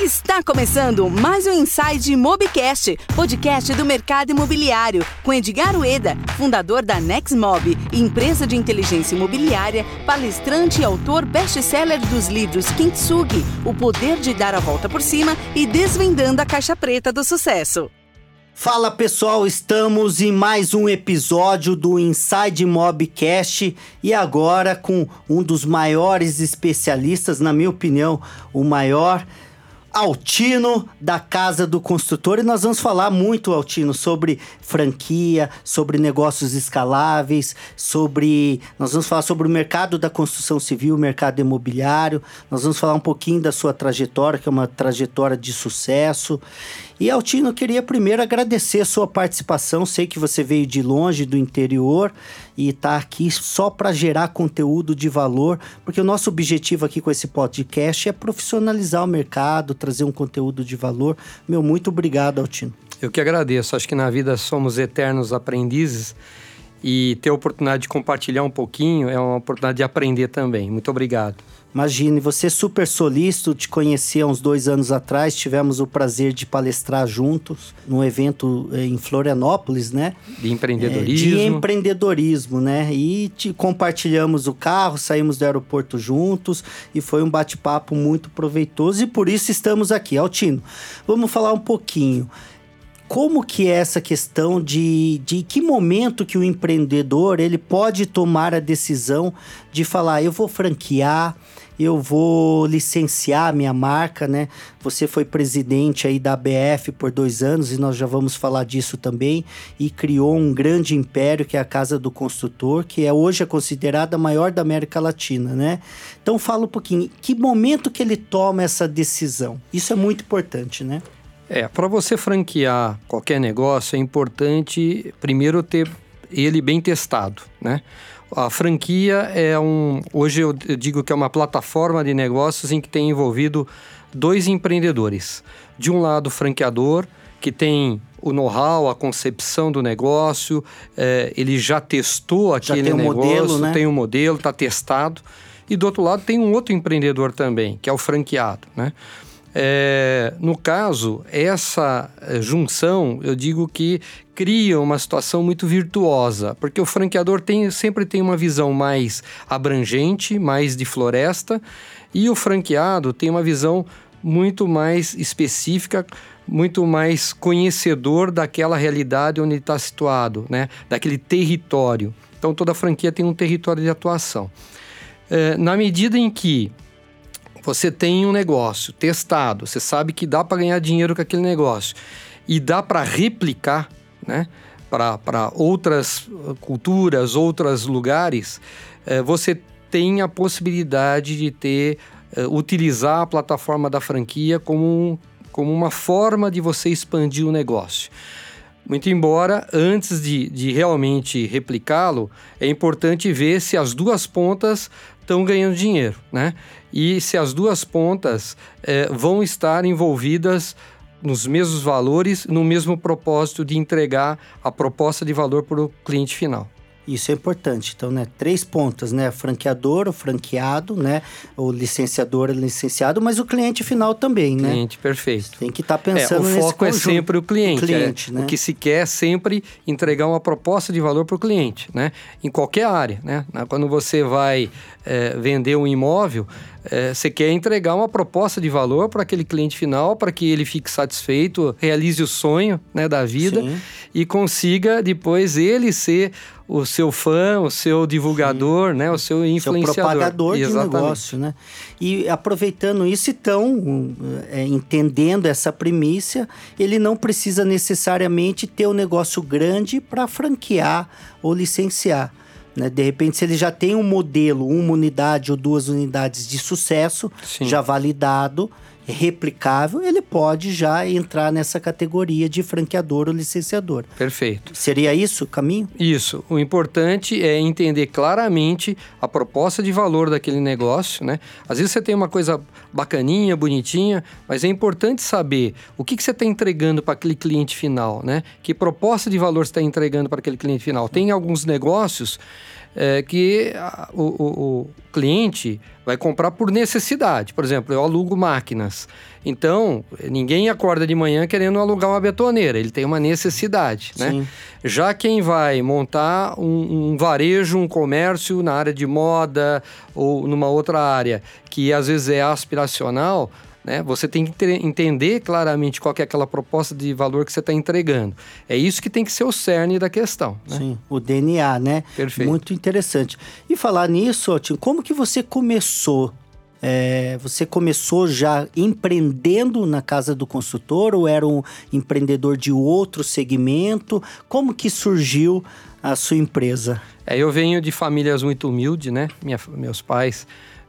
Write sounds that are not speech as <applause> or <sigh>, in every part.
Está começando mais um Inside Mobcast, podcast do mercado imobiliário, com Edgar Ueda, fundador da Nexmob, empresa de inteligência imobiliária, palestrante e autor best-seller dos livros Kintsugi, O Poder de Dar a Volta por Cima e Desvendando a Caixa Preta do Sucesso. Fala pessoal, estamos em mais um episódio do Inside Mobcast e agora com um dos maiores especialistas, na minha opinião, o maior Altino da Casa do Construtor e nós vamos falar muito, Altino, sobre franquia, sobre negócios escaláveis, sobre. Nós vamos falar sobre o mercado da construção civil, mercado imobiliário, nós vamos falar um pouquinho da sua trajetória, que é uma trajetória de sucesso. E Altino, queria primeiro agradecer a sua participação. Sei que você veio de longe, do interior, e está aqui só para gerar conteúdo de valor, porque o nosso objetivo aqui com esse podcast é profissionalizar o mercado, trazer um conteúdo de valor. Meu, muito obrigado, Altino. Eu que agradeço. Acho que na vida somos eternos aprendizes e ter a oportunidade de compartilhar um pouquinho é uma oportunidade de aprender também. Muito obrigado. Imagine, você é super solícito, te conheci há uns dois anos atrás, tivemos o prazer de palestrar juntos num evento eh, em Florianópolis, né? De empreendedorismo. É, de empreendedorismo, né? E te compartilhamos o carro, saímos do aeroporto juntos e foi um bate-papo muito proveitoso e por isso estamos aqui. Altino, vamos falar um pouquinho como que é essa questão de, de que momento que o empreendedor ele pode tomar a decisão de falar eu vou franquear eu vou licenciar minha marca, né? Você foi presidente aí da ABF por dois anos e nós já vamos falar disso também e criou um grande império que é a Casa do Construtor, que é hoje é considerada a maior da América Latina, né? Então fala um pouquinho, que momento que ele toma essa decisão? Isso é muito importante, né? É, para você franquear qualquer negócio é importante primeiro ter ele bem testado, né? A franquia é um. Hoje eu digo que é uma plataforma de negócios em que tem envolvido dois empreendedores. De um lado, o franqueador, que tem o know-how, a concepção do negócio, é, ele já testou aquele já tem negócio, um modelo, né? tem um modelo, está testado. E do outro lado tem um outro empreendedor também, que é o franqueado, né? É, no caso, essa é, junção, eu digo que cria uma situação muito virtuosa, porque o franqueador tem, sempre tem uma visão mais abrangente, mais de floresta, e o franqueado tem uma visão muito mais específica, muito mais conhecedor daquela realidade onde está situado, né? daquele território. Então, toda franquia tem um território de atuação. É, na medida em que você tem um negócio testado, você sabe que dá para ganhar dinheiro com aquele negócio e dá para replicar, né? Para outras culturas, outros lugares, é, você tem a possibilidade de ter, é, utilizar a plataforma da franquia como, como uma forma de você expandir o negócio. Muito embora, antes de, de realmente replicá-lo, é importante ver se as duas pontas estão ganhando dinheiro, né? E se as duas pontas é, vão estar envolvidas nos mesmos valores, no mesmo propósito de entregar a proposta de valor para o cliente final. Isso é importante. Então, né, três pontas, né? Franqueador, o franqueado, né? O licenciador, o licenciado, mas o cliente final também, né? Cliente, perfeito. Tem que estar tá pensando é, O foco é sempre o cliente. O, cliente, é, né? o que se quer é sempre entregar uma proposta de valor para o cliente, né? Em qualquer área, né? Quando você vai é, vender um imóvel, é, você quer entregar uma proposta de valor para aquele cliente final, para que ele fique satisfeito, realize o sonho né, da vida Sim. e consiga depois ele ser o seu fã, o seu divulgador, né, o seu influenciador. Seu propagador Exatamente. de negócio, né? E aproveitando isso, então, é, entendendo essa premissa, ele não precisa necessariamente ter um negócio grande para franquear ou licenciar. Né? De repente, se ele já tem um modelo, uma unidade ou duas unidades de sucesso, Sim. já validado, replicável, ele pode já entrar nessa categoria de franqueador ou licenciador. Perfeito. Seria isso o caminho? Isso. O importante é entender claramente a proposta de valor daquele negócio, né? Às vezes você tem uma coisa bacaninha, bonitinha, mas é importante saber o que, que você está entregando para aquele cliente final, né? Que proposta de valor você está entregando para aquele cliente final. Tem alguns negócios é, que a, o, o, cliente vai comprar por necessidade. Por exemplo, eu alugo máquinas. Então, ninguém acorda de manhã querendo alugar uma betoneira, ele tem uma necessidade. Né? Já quem vai montar um, um varejo, um comércio na área de moda ou numa outra área que às vezes é aspiracional, né? Você tem que entender claramente qual é aquela proposta de valor que você está entregando. É isso que tem que ser o cerne da questão. Né? Sim, o DNA, né? Perfeito. Muito interessante. E falar nisso, Otinho, como que você começou é, você começou já empreendendo na casa do consultor ou era um empreendedor de outro segmento? Como que surgiu a sua empresa? É, eu venho de famílias muito humildes, né? Minha, meus pais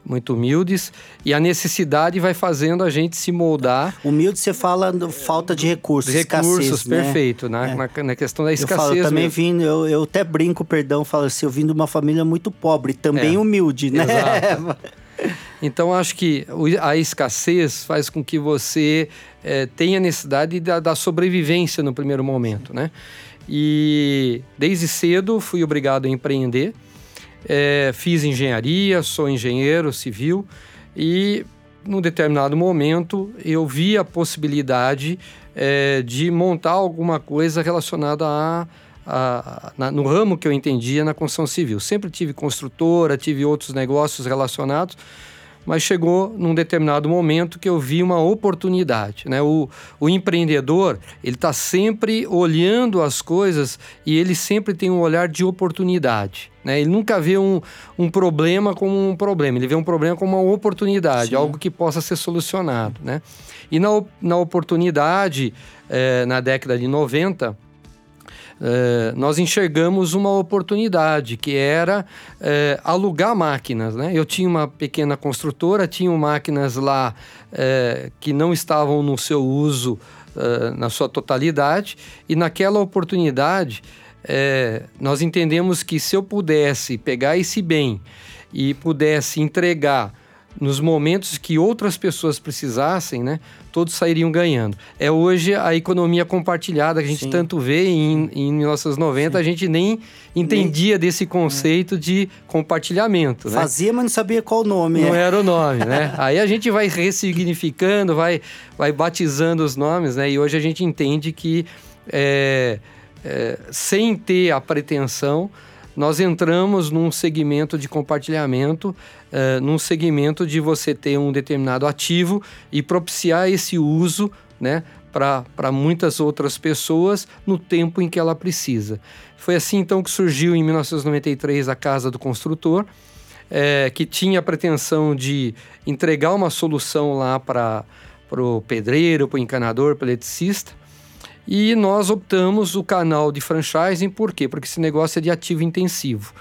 muito humildes e a necessidade vai fazendo a gente se moldar. Humilde você fala falta de recursos, recursos, escassez, né? perfeito, né? Na, na, questão da escassez. Eu falo, também vim, eu, eu até brinco, perdão, falo assim, eu vim de uma família muito pobre, também é, humilde, né? Exato. <laughs> Então, acho que a escassez faz com que você é, tenha necessidade da, da sobrevivência no primeiro momento, né? E desde cedo fui obrigado a empreender. É, fiz engenharia, sou engenheiro civil e num determinado momento eu vi a possibilidade é, de montar alguma coisa relacionada a, a, a, no ramo que eu entendia na construção civil. Sempre tive construtora, tive outros negócios relacionados, mas chegou num determinado momento que eu vi uma oportunidade. Né? O, o empreendedor, ele está sempre olhando as coisas e ele sempre tem um olhar de oportunidade. Né? Ele nunca vê um, um problema como um problema, ele vê um problema como uma oportunidade, Sim. algo que possa ser solucionado. Né? E na, na oportunidade, é, na década de 90, é, nós enxergamos uma oportunidade que era é, alugar máquinas. Né? Eu tinha uma pequena construtora, tinha máquinas lá é, que não estavam no seu uso na sua totalidade, e naquela oportunidade nós entendemos que se eu pudesse pegar esse bem e pudesse entregar nos momentos que outras pessoas precisassem, né, todos sairiam ganhando. É hoje a economia compartilhada que a gente Sim. tanto vê em, em 1990, Sim. a gente nem entendia nem... desse conceito é. de compartilhamento. Né? Fazia, mas não sabia qual o nome. Não é. era o nome, né? <laughs> Aí a gente vai ressignificando, vai, vai batizando os nomes, né? E hoje a gente entende que é, é, sem ter a pretensão, nós entramos num segmento de compartilhamento uh, num segmento de você ter um determinado ativo e propiciar esse uso, né? para muitas outras pessoas no tempo em que ela precisa. Foi assim então que surgiu em 1993 a Casa do Construtor, é, que tinha a pretensão de entregar uma solução lá para o pedreiro, para o encanador, para o eletricista. E nós optamos o canal de franchising, por quê? Porque esse negócio é de ativo intensivo.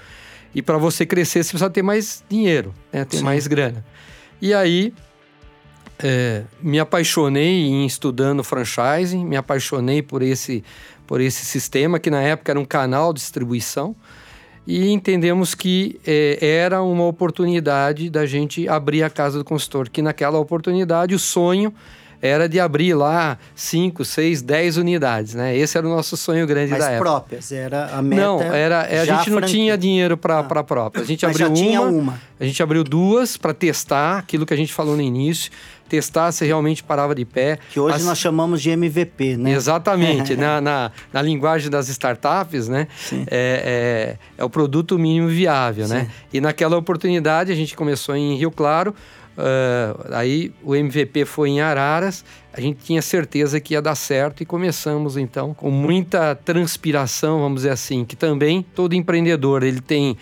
E para você crescer, você precisa ter mais dinheiro, né? ter Sim. mais grana. E aí, é, me apaixonei em estudando franchising, me apaixonei por esse, por esse sistema, que na época era um canal de distribuição, e entendemos que é, era uma oportunidade da gente abrir a casa do consultor, que naquela oportunidade o sonho era de abrir lá 5, 6, 10 unidades, né? Esse era o nosso sonho grande Mas da época. próprias, era a meta. Não, era, a gente não tinha dinheiro para ah. próprias. A gente <laughs> Mas abriu uma, uma. A gente abriu duas para testar aquilo que a gente falou no início testar se realmente parava de pé. Que hoje As... nós chamamos de MVP, né? Exatamente. <laughs> na, na, na, linguagem das startups, né? É, é, é, o produto mínimo viável, né? Sim. né? E naquela oportunidade a gente começou em Rio Claro, Uh, aí o MVP foi em Araras, a gente tinha certeza que ia dar certo e começamos então com muita transpiração, vamos dizer assim, que também todo empreendedor ele tem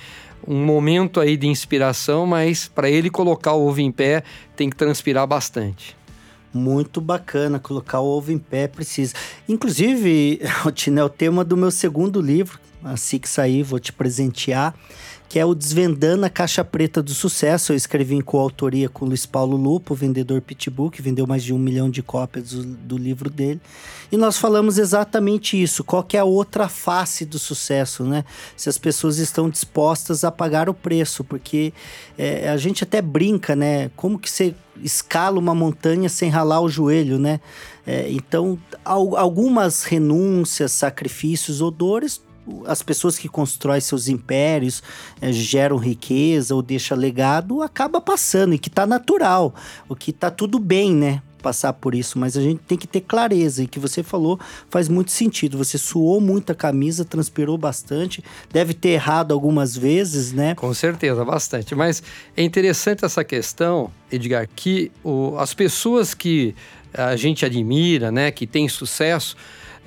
um momento aí de inspiração, mas para ele colocar o ovo em pé tem que transpirar bastante. Muito bacana, colocar o ovo em pé precisa. Inclusive, <laughs> Tina, é o tema do meu segundo livro, assim que sair vou te presentear que é o Desvendando a Caixa Preta do Sucesso. Eu escrevi em coautoria com Luiz Paulo Lupo, vendedor Pitbull, que vendeu mais de um milhão de cópias do, do, livro dele. E nós falamos exatamente isso. Qual é a outra face do sucesso, né? Se as pessoas estão dispostas a pagar o preço, porque é, a gente até brinca, né? Como que você escala uma montanha sem ralar o joelho, né? É, então, al algumas renúncias, sacrifícios ou dores as pessoas que constroem seus impérios, é, geram riqueza ou deixam legado, acaba passando e que tá natural, o que tá tudo bem, né? passar por isso, mas a gente tem que ter clareza. E que você falou faz muito sentido. Você suou muito a camisa, transpirou bastante, deve ter errado algumas vezes, né? Com certeza, bastante. Mas é interessante essa questão, Edgar, que o, as pessoas que a gente admira, né, que têm sucesso,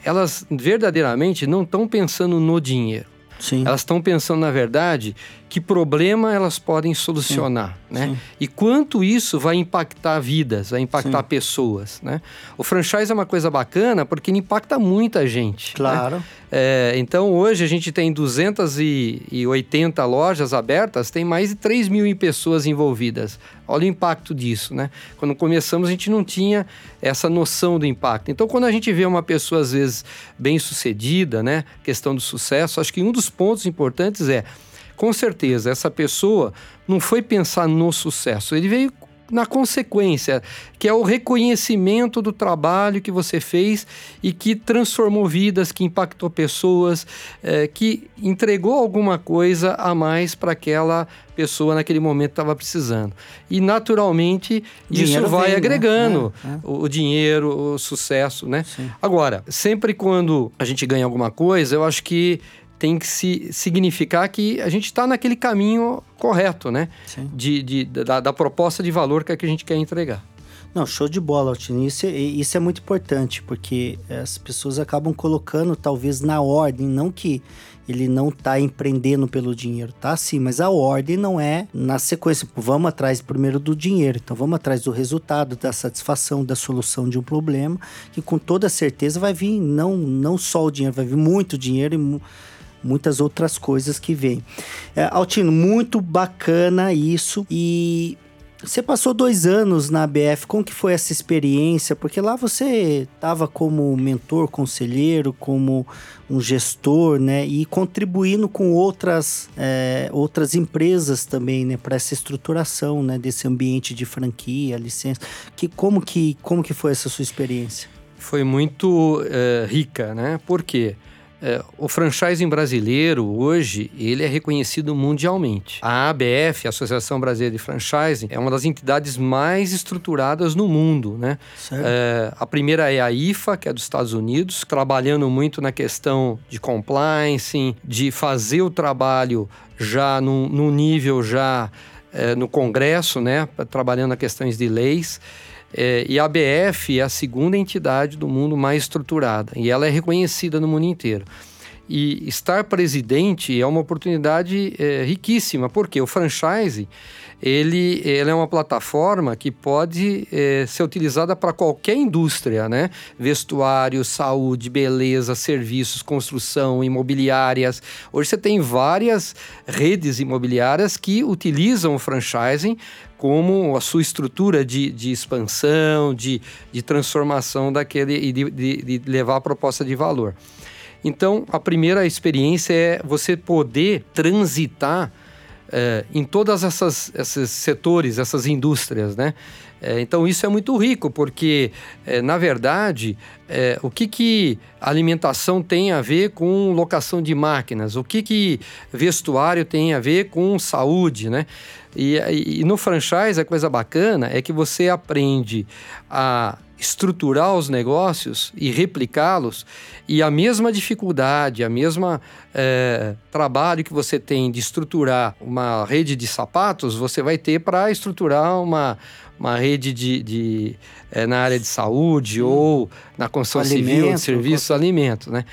elas verdadeiramente não estão pensando no dinheiro. Sim. Elas estão pensando, na verdade, que problema elas podem solucionar, Sim. né? Sim. E quanto isso vai impactar vidas, vai impactar Sim. pessoas, né? O franchise é uma coisa bacana porque ele impacta muita gente. Né? Claro. Né? É, então, hoje a gente tem 280 lojas abertas, tem mais de 3 mil pessoas envolvidas. Olha o impacto disso, né? Quando começamos, a gente não tinha essa noção do impacto. Então, quando a gente vê uma pessoa, às vezes, bem sucedida, né? Questão do sucesso, acho que um dos pontos importantes é com certeza, essa pessoa não foi pensar no sucesso, ele veio na consequência, que é o reconhecimento do trabalho que você fez e que transformou vidas, que impactou pessoas, é, que entregou alguma coisa a mais para aquela pessoa naquele momento estava precisando. E naturalmente isso vai vem, né? agregando né? o, o, dinheiro, o sucesso, né? Sim. Agora, sempre quando a gente ganha alguma coisa, eu acho que tem que se significar que a gente está naquele caminho correto, né? De, de, da, da, proposta de valor que, é que a gente quer entregar. Não, show de bola, Altino. Isso, é, isso é muito importante, porque as pessoas acabam colocando, talvez, na ordem, não que ele não está empreendendo pelo dinheiro, tá? Sim, mas a ordem não é na sequência. Vamos atrás primeiro do dinheiro, então vamos atrás do resultado, da satisfação, da solução de um problema, que com toda certeza vai vir não, não só o dinheiro, vai vir muito dinheiro e muitas outras coisas que vêm. É, Altino, muito bacana isso e você passou dois anos na ABF, como que foi essa experiência? Porque lá você estava como mentor, conselheiro, como um gestor, né? E contribuindo com outras, é, outras empresas também, né? Para essa estruturação, né? Desse ambiente de franquia, licença. Que, como, que, como que foi essa sua experiência? Foi muito é, rica, né? Por quê? Porque é, o franchising brasileiro, hoje, ele é reconhecido mundialmente. A ABF, a Associação Brasileira de Franchising, é uma das entidades mais estruturadas no mundo, né? É, a primeira é a IFA, que é dos Estados Unidos, trabalhando muito na questão de compliance, de fazer o trabalho já no, nível já é, no Congresso, né? Trabalhando na questões de leis. É, e a ABF é a segunda entidade do mundo mais estruturada e ela é reconhecida no mundo inteiro. E estar presidente é uma oportunidade é, riquíssima, porque o franchise ele, ele é uma plataforma que pode é, ser utilizada para qualquer indústria, né? Vestuário, saúde, beleza, serviços, construção, imobiliárias. Hoje você tem várias redes imobiliárias que utilizam o franchising como a sua estrutura de, de expansão, de, de transformação daquele e de, de, de levar a proposta de valor. Então, a primeira experiência é você poder transitar é, em todas essas esses setores, essas indústrias, né? É, então isso é muito rico porque, é, na verdade, o que, que alimentação tem a ver com locação de máquinas? O que, que vestuário tem a ver com saúde, né? E, e no franchise a coisa bacana é que você aprende a estruturar os negócios e replicá-los, e a mesma dificuldade, a mesma é, trabalho que você tem de estruturar uma rede de sapatos, você vai ter para estruturar uma, uma rede de, de é, na área de saúde Sim. ou na construção alimento, civil, de serviços, alimentos, né?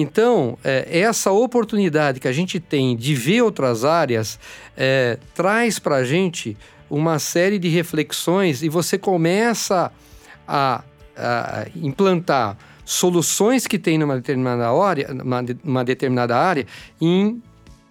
Então, é, essa oportunidade que a gente tem de ver outras áreas é, traz para a gente uma série de reflexões e você começa a, a implantar soluções que tem numa determinada área, numa, determinada área em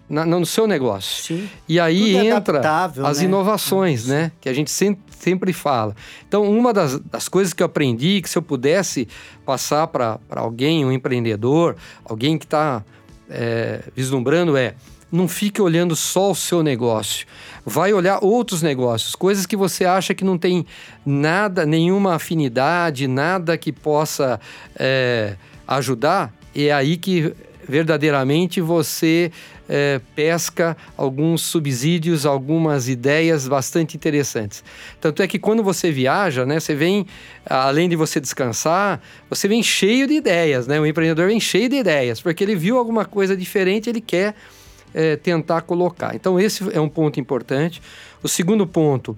na, no seu negócio. Sim. E aí Tudo é entra as né? inovações, Sim. né? Que a gente sempre, sempre fala. Então, uma das, das coisas que eu aprendi, que se eu pudesse passar para alguém, um empreendedor, alguém que está é, vislumbrando, é não fique olhando só o seu negócio. Vai olhar outros negócios, coisas que você acha que não tem nada, nenhuma afinidade, nada que possa é, ajudar. É aí que verdadeiramente você é, pesca alguns subsídios, algumas ideias bastante interessantes. Tanto é que quando você viaja, né, você vem, além de você descansar, você vem cheio de ideias, né? O empreendedor vem cheio de ideias, porque ele viu alguma coisa diferente, ele quer é, tentar colocar. Então esse é um ponto importante. O segundo ponto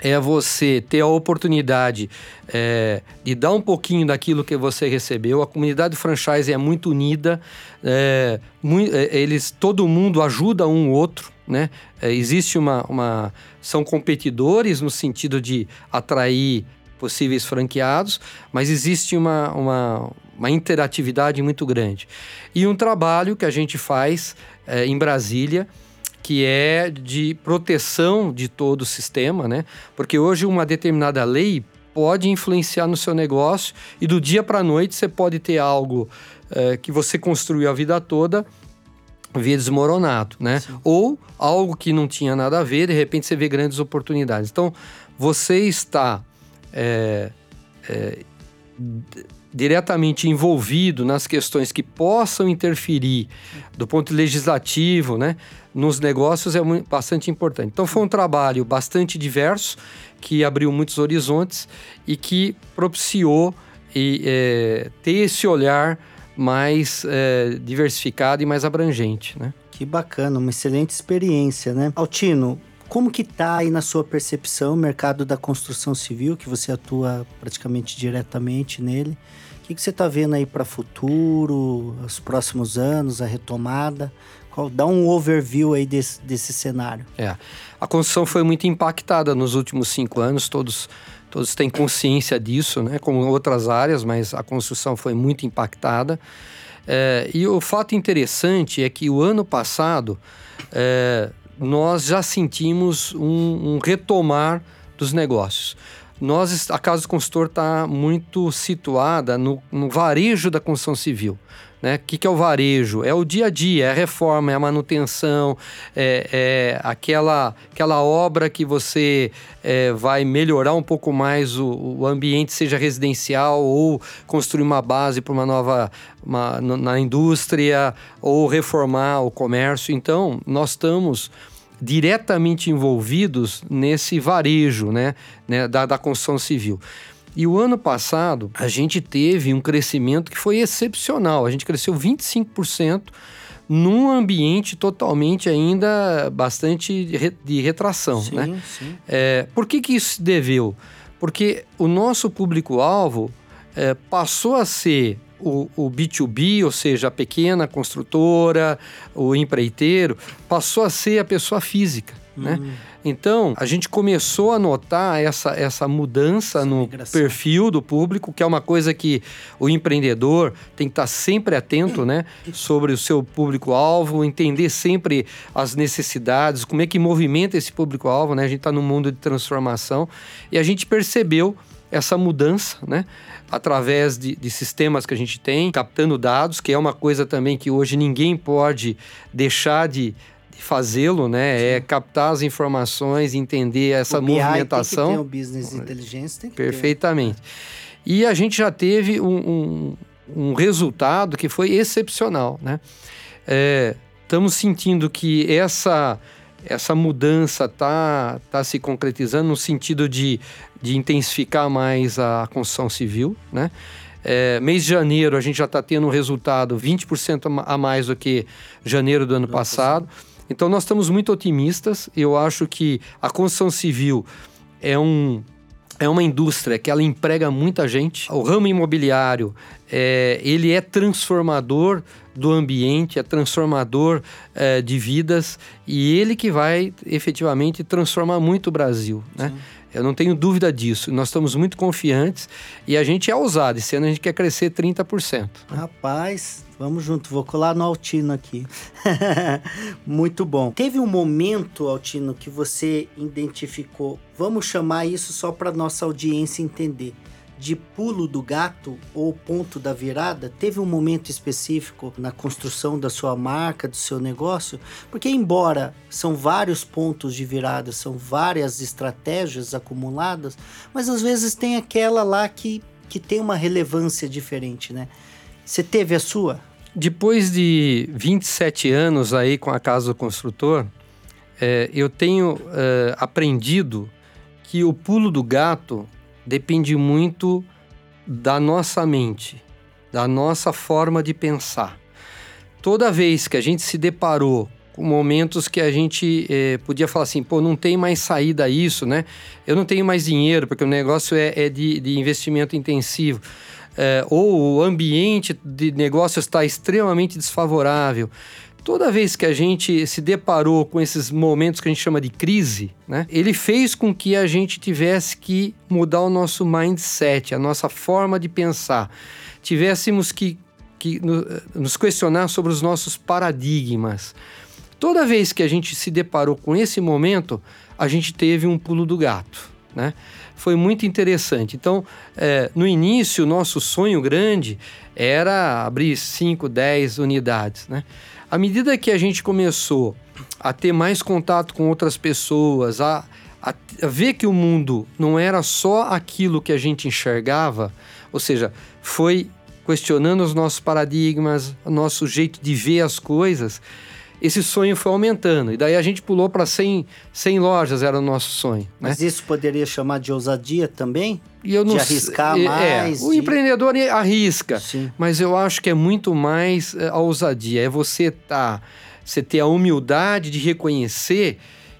é você ter a oportunidade é, de dar um pouquinho daquilo que você recebeu. A comunidade franchise é muito unida, é, muito, é, eles, todo mundo ajuda um outro, né? É, existe uma, uma, são competidores no sentido de atrair possíveis franqueados, mas existe uma, uma, uma interatividade muito grande e um trabalho que a gente faz é, em Brasília que é de proteção de todo o sistema, né? Porque hoje uma determinada lei pode influenciar no seu negócio e do dia para a noite você pode ter algo é, que você construiu a vida toda via desmoronado, né? Sim. Ou algo que não tinha nada a ver, de repente você vê grandes oportunidades. Então, você está é, é, diretamente envolvido nas questões que possam interferir do ponto legislativo, né, nos negócios é bastante importante. Então foi um trabalho bastante diverso que abriu muitos horizontes e que propiciou e, é, ter esse olhar mais é, diversificado e mais abrangente, né? Que bacana, uma excelente experiência, né? Altino, como que está aí na sua percepção o mercado da construção civil, que você atua praticamente diretamente nele? O que, que você está vendo aí para futuro, os próximos anos, a retomada? Qual, dá um overview aí desse, desse cenário. É, a construção foi muito impactada nos últimos cinco anos, todos todos têm consciência disso, né? Como outras áreas, mas a construção foi muito impactada. É, e o fato interessante é que o ano passado é, nós já sentimos um, um retomar dos negócios. Nós, a Casa do Consultor está muito situada no, no, varejo da construção civil. Né? O que, que, é o varejo? É o dia a dia, é a reforma, é a manutenção, é, é aquela, aquela obra que você é, vai melhorar um pouco mais o, o, ambiente, seja residencial ou construir uma base para uma nova uma, na indústria ou reformar o comércio. Então, nós estamos diretamente envolvidos nesse varejo né, né, da, da construção civil. E o ano passado, a gente teve um crescimento que foi excepcional. A gente cresceu 25% num ambiente totalmente ainda bastante de retração. Sim, né? sim. É, por que, que isso se deveu? Porque o nosso público-alvo é, passou a ser o, o B2B, ou seja, a pequena construtora, o empreiteiro, passou a ser a pessoa física. Né? Então, a gente começou a notar essa, essa mudança essa no migração. perfil do público, que é uma coisa que o empreendedor tem que estar sempre atento né, sobre o seu público-alvo, entender sempre as necessidades, como é que movimenta esse público-alvo. Né? A gente está num mundo de transformação e a gente percebeu essa mudança, né? Através de, de, sistemas que a gente tem, captando dados, que é uma coisa também que hoje ninguém pode deixar de, de fazê-lo, né? Sim. É captar as informações, entender essa o movimentação. Tem que ter o business intelligence, tem que Perfeitamente. Ter. E a gente já teve um, um, um resultado que foi excepcional, né? É, estamos sentindo que essa essa mudança está tá se concretizando no sentido de, de intensificar mais a construção civil, né? É, mês de janeiro a gente já está tendo um resultado 20% a mais do que janeiro do ano passado. Então nós estamos muito otimistas. Eu acho que a construção civil é um é uma indústria que ela emprega muita gente. O ramo imobiliário, é, ele é transformador do ambiente, é transformador é, de vidas e ele que vai efetivamente transformar muito o Brasil, né? Eu não tenho dúvida disso. Nós estamos muito confiantes e a gente é ousado. Esse ano a gente quer crescer 30%. Rapaz, vamos junto. Vou colar no Altino aqui. <laughs> muito bom. Teve um momento, Altino, que você identificou. Vamos chamar isso só para nossa audiência entender de pulo do gato ou ponto da virada? Teve um momento específico na construção da sua marca, do seu negócio? Porque, embora são vários pontos de virada, são várias estratégias acumuladas, mas às vezes tem aquela lá que, que tem uma relevância diferente, né? Você teve a sua? depois de 27 anos aí com a Casa do Construtor, é, eu tenho é, aprendido que o pulo do gato depende muito da nossa mente, da nossa forma de pensar. Toda vez que a gente se deparou com momentos que a gente é, podia falar assim, pô, não tem mais saída isso, né? Eu não tenho mais dinheiro, porque o negócio é, é de, de, investimento intensivo. É, ou o ambiente de negócio está extremamente desfavorável toda vez que a gente se deparou com esses momentos que a gente chama de crise, né, ele fez com que a gente tivesse que mudar o nosso mindset, a nossa forma de pensar. Tivéssemos que, que nos questionar sobre os nossos paradigmas. Toda vez que a gente se deparou com esse momento, a gente teve um pulo do gato. Né? Foi muito interessante. Então, é, no início, o nosso sonho grande era abrir 5, 10 unidades. Né? À medida que a gente começou a ter mais contato com outras pessoas, a, a, a ver que o mundo não era só aquilo que a gente enxergava, ou seja, foi questionando os nossos paradigmas, o nosso jeito de ver as coisas, esse sonho foi aumentando. E daí a gente pulou para 100, 100 lojas, era o nosso sonho. Né? Mas isso poderia chamar de ousadia também? E eu não de arriscar é, mais? É, o empreendedor arrisca, Sim. mas eu acho que é muito mais é, a ousadia. É você tá, você ter a humildade de reconhecer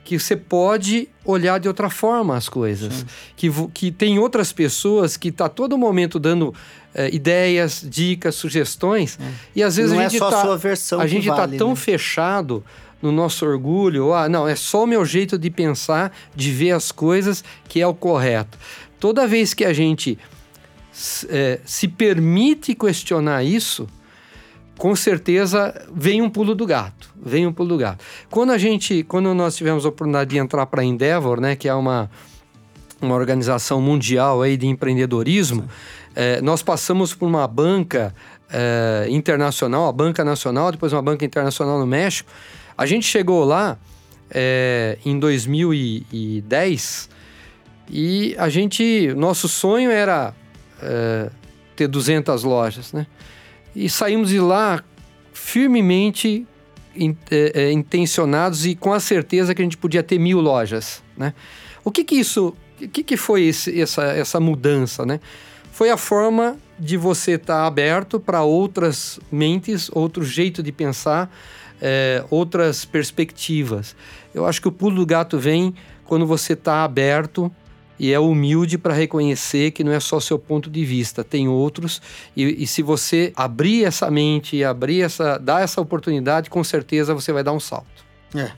que você pode olhar de outra forma as coisas. Que, que tem outras pessoas que tá todo momento dando é, ideias, dicas, sugestões. É. E às vezes não a gente é só tá, a sua versão a gente está tão né? fechado no nosso orgulho, ah, não, é só o meu jeito de pensar, de ver as coisas que é o correto. Toda vez que a gente é, se permite questionar isso, com certeza vem um pulo do gato, vem um pulo do gato. Quando a gente, quando nós tivemos a oportunidade de entrar para a Endeavor, né, que é uma, uma organização mundial aí de empreendedorismo, é, nós passamos por uma banca é, internacional, a banca nacional, depois uma banca internacional no México. A gente chegou lá é, em 2010 e a gente, nosso sonho era é, ter 200 lojas, né? E saímos de lá firmemente in, é, é, intencionados e com a certeza que a gente podia ter mil lojas, né? O que que isso, o que que foi esse, essa, essa mudança, né? Foi a forma de você estar tá aberto para outras mentes, outro jeito de pensar, é, outras perspectivas. Eu acho que o pulo do gato vem quando você está aberto e é humilde para reconhecer que não é só seu ponto de vista, tem outros. E, e, se você abrir essa mente e abrir essa, dar essa oportunidade, com certeza você vai dar um salto. É.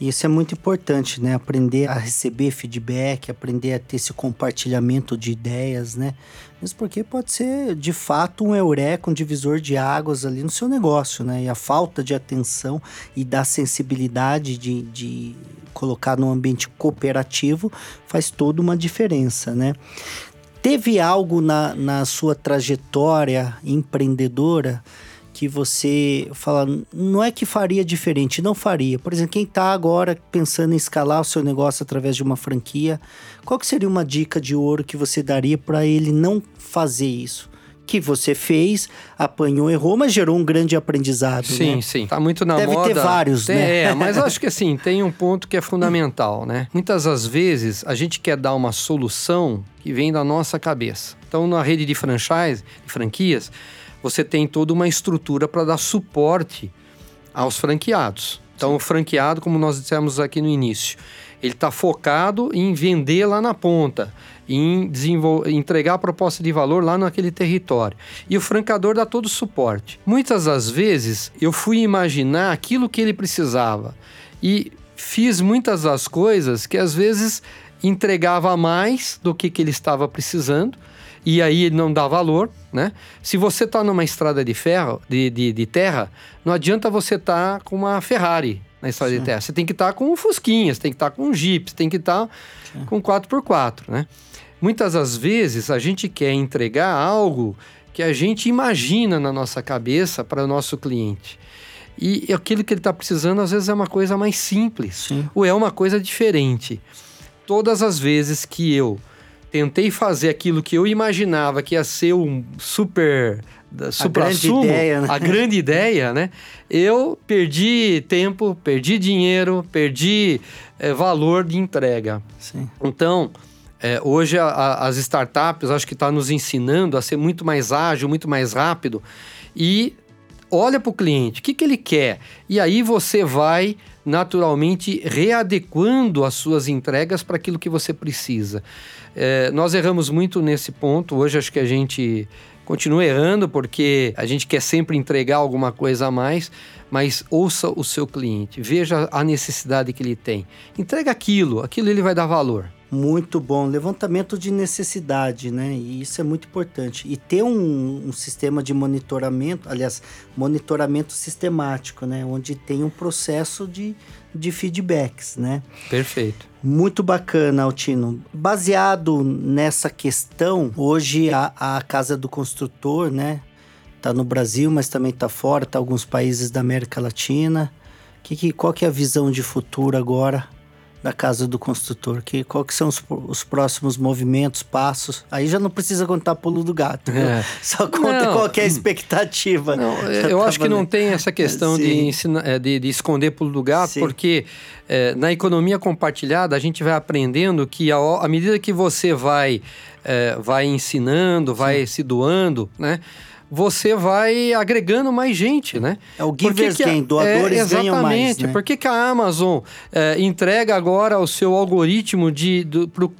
E isso é muito importante, né? Aprender a receber feedback, aprender a ter esse compartilhamento de ideias, né? Mesmo porque pode ser, de fato, um eureka, um divisor de águas ali no seu negócio, né? E a falta de atenção e da sensibilidade de, de colocar num ambiente cooperativo faz toda uma diferença, né? Teve algo na, na sua trajetória empreendedora que você fala, não é que faria diferente, não faria. Por exemplo, quem está agora pensando em escalar o seu negócio através de uma franquia, qual que seria uma dica de ouro que você daria para ele não fazer isso? Que você fez, apanhou, errou, mas gerou um grande aprendizado. Sim, né? sim. Tá muito na Deve moda. Deve ter vários, tem, né? É, <laughs> mas acho que assim, tem um ponto que é fundamental, né? Muitas das vezes a gente quer dar uma solução que vem da nossa cabeça. Então, na rede de franchise, de franquias, você tem toda uma estrutura para dar suporte aos franqueados. Então, o franqueado, como nós dissemos aqui no início, ele está focado em vender lá na ponta, em entregar a proposta de valor lá naquele território. E o franqueador dá todo o suporte. Muitas das vezes eu fui imaginar aquilo que ele precisava e fiz muitas das coisas que às vezes entregava mais do que, que ele estava precisando e aí ele não dá valor, né? Se você está numa estrada de ferro, de, de, de, terra, não adianta você estar tá com uma Ferrari na estrada Sim. de terra. Você tem que estar tá com um Fusquinha, você tem que estar tá com um Jeep, você tem que estar tá com 4x4, né? Muitas das vezes a gente quer entregar algo que a gente imagina na nossa cabeça para o nosso cliente. E aquilo que ele está precisando, às vezes, é uma coisa mais simples, Sim. ou é uma coisa diferente. Todas as vezes que eu tentei fazer aquilo que eu imaginava que ia ser um super supra a grande ideia, né? a grande ideia, né? Eu perdi tempo, perdi dinheiro, perdi é, valor de entrega. Sim. Então, é, hoje a, a, as startups acho que está nos ensinando a ser muito mais ágil, muito mais rápido e olha para o cliente, o que, que ele quer e aí você vai naturalmente readequando as suas entregas para aquilo que você precisa. É, nós erramos muito nesse ponto. Hoje acho que a gente continua errando porque a gente quer sempre entregar alguma coisa a mais, mas ouça o seu cliente, veja a necessidade que ele tem. Entrega aquilo, aquilo ele vai dar valor. Muito bom. Levantamento de necessidade, né? E isso é muito importante. E ter um, um, sistema de monitoramento, aliás, monitoramento sistemático, né? Onde tem um processo de, de feedbacks, né? Perfeito. Muito bacana, Altino. Baseado nessa questão, hoje a, a Casa do Construtor, né? Tá no Brasil, mas também tá fora, tá em alguns países da América Latina. Que, que, qual que é a visão de futuro agora da casa do construtor? Que, qual que são os, os próximos movimentos, passos? Aí já não precisa contar pulo do gato, é. <laughs> só conta não. qual é a expectativa. Não, <laughs> eu acho que não tem essa questão de, ensina, é, de, de, esconder pulo do gato, Sim. porque é, na economia compartilhada a gente vai aprendendo que à medida que você vai, é, vai ensinando, vai Sim. se doando, né? Você vai agregando mais gente, né? É o giver que, gain, doadores é, ganham mais, Exatamente. Né? Por que, que a Amazon é, entrega agora o seu algoritmo de,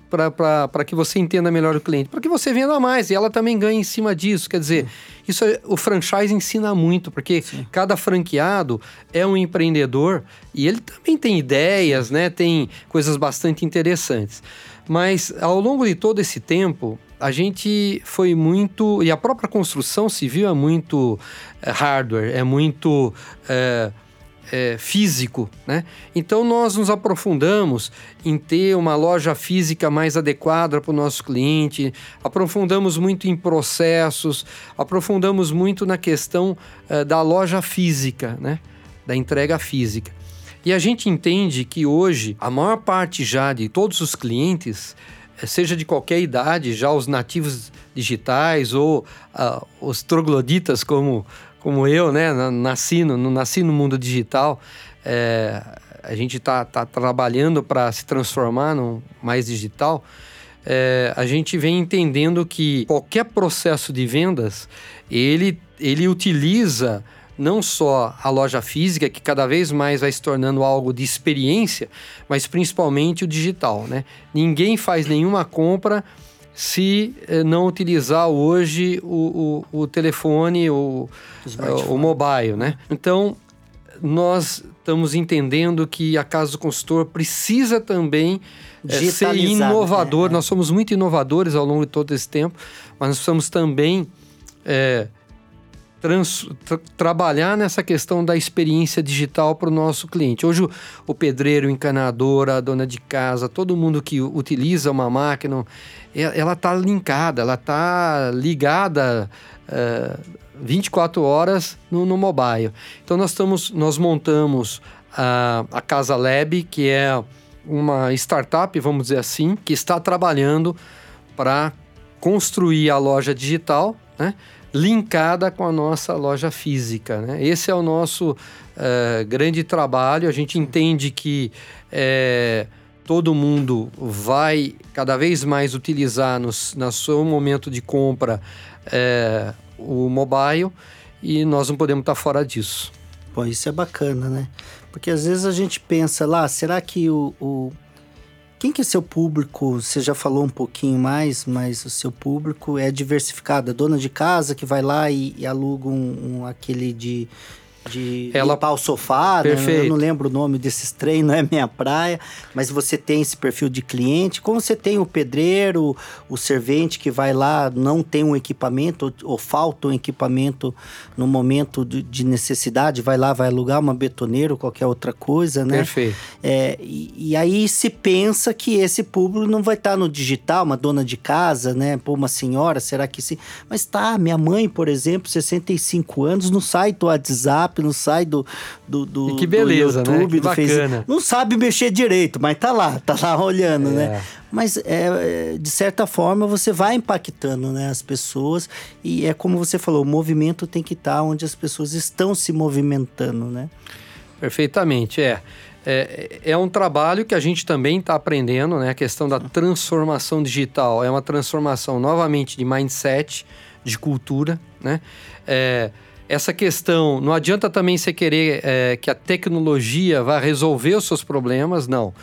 para que você entenda melhor o cliente? Para que você venda mais e ela também ganha em cima disso. Quer dizer, isso é, o franchise ensina muito, porque Sim. cada franqueado é um empreendedor e ele também tem ideias, né? Tem coisas bastante interessantes. Mas ao longo de todo esse tempo, a gente foi muito. E a própria construção civil é muito é, hardware, é muito. É, é, físico, né? Então nós nos aprofundamos em ter uma loja física mais adequada para o nosso cliente, aprofundamos muito em processos, aprofundamos muito na questão é, da loja física, né? Da entrega física. E a gente entende que hoje a maior parte já de todos os clientes seja de qualquer idade, já os nativos digitais ou uh, os trogloditas como, como eu, né? Nasci no, nasci no mundo digital. É, a gente está tá trabalhando para se transformar no mais digital. É, a gente vem entendendo que qualquer processo de vendas ele, ele utiliza não só a loja física, que cada vez mais vai se tornando algo de experiência, mas principalmente o digital. Né? Ninguém faz nenhuma compra se eh, não utilizar hoje o, o, o telefone, o, o mobile. Né? Então, nós estamos entendendo que a Casa do Consultor precisa também é, ser inovador. Né? Nós somos muito inovadores ao longo de todo esse tempo, mas nós precisamos também é, trans, tra, trabalhar nessa questão da experiência digital para o nosso cliente. Hoje, o, o, pedreiro, o encanador, a dona de casa, todo mundo que utiliza uma máquina, ela está linkada, ela está ligada uh, eh, 24 horas no, no mobile. Então, nós, estamos, nós montamos a, a Casa Lab, que é uma startup, vamos dizer assim, que está trabalhando para construir a loja digital, né? Linkada com a nossa loja física. Né? Esse é o nosso uh, grande trabalho. A gente entende que é, todo mundo vai cada vez mais utilizar no, no seu momento de compra é, o mobile e nós não podemos estar fora disso. Pô, isso é bacana, né? Porque às vezes a gente pensa lá, será que o, o quem que é seu público? Você já falou um pouquinho mais, mas o seu público é diversificado. A dona de casa que vai lá e, e aluga um, um, aquele de de ela limpar o sofá, né? eu não lembro o nome desses trem, <laughs> não é minha praia, mas você tem esse perfil de cliente, como você tem o pedreiro, o servente que vai lá, não tem um equipamento ou, falta um equipamento no momento de, de, necessidade, vai lá, vai alugar uma betoneira ou qualquer outra coisa, né? Perfeito. É, e, e, aí se pensa que esse público não vai estar no digital, uma dona de casa, né? Pô, uma senhora, será que sim? Mas tá, minha mãe, por exemplo, 65 anos, no site do WhatsApp, WhatsApp, não sai do, do, do, e que beleza, do YouTube, né? do bacana. Facebook. Não sabe mexer direito, mas tá lá, tá lá olhando, né? é. né? Mas é, de certa forma você vai impactando né, as pessoas e é como você falou, o movimento tem que estar tá onde as pessoas estão se movimentando, né? Perfeitamente, é. É, é um trabalho que a gente também está aprendendo, né? A questão da transformação digital. É uma transformação, novamente, de mindset, de cultura, né? É, essa questão, não adianta também você querer é, que a tecnologia vá resolver os seus problemas, não.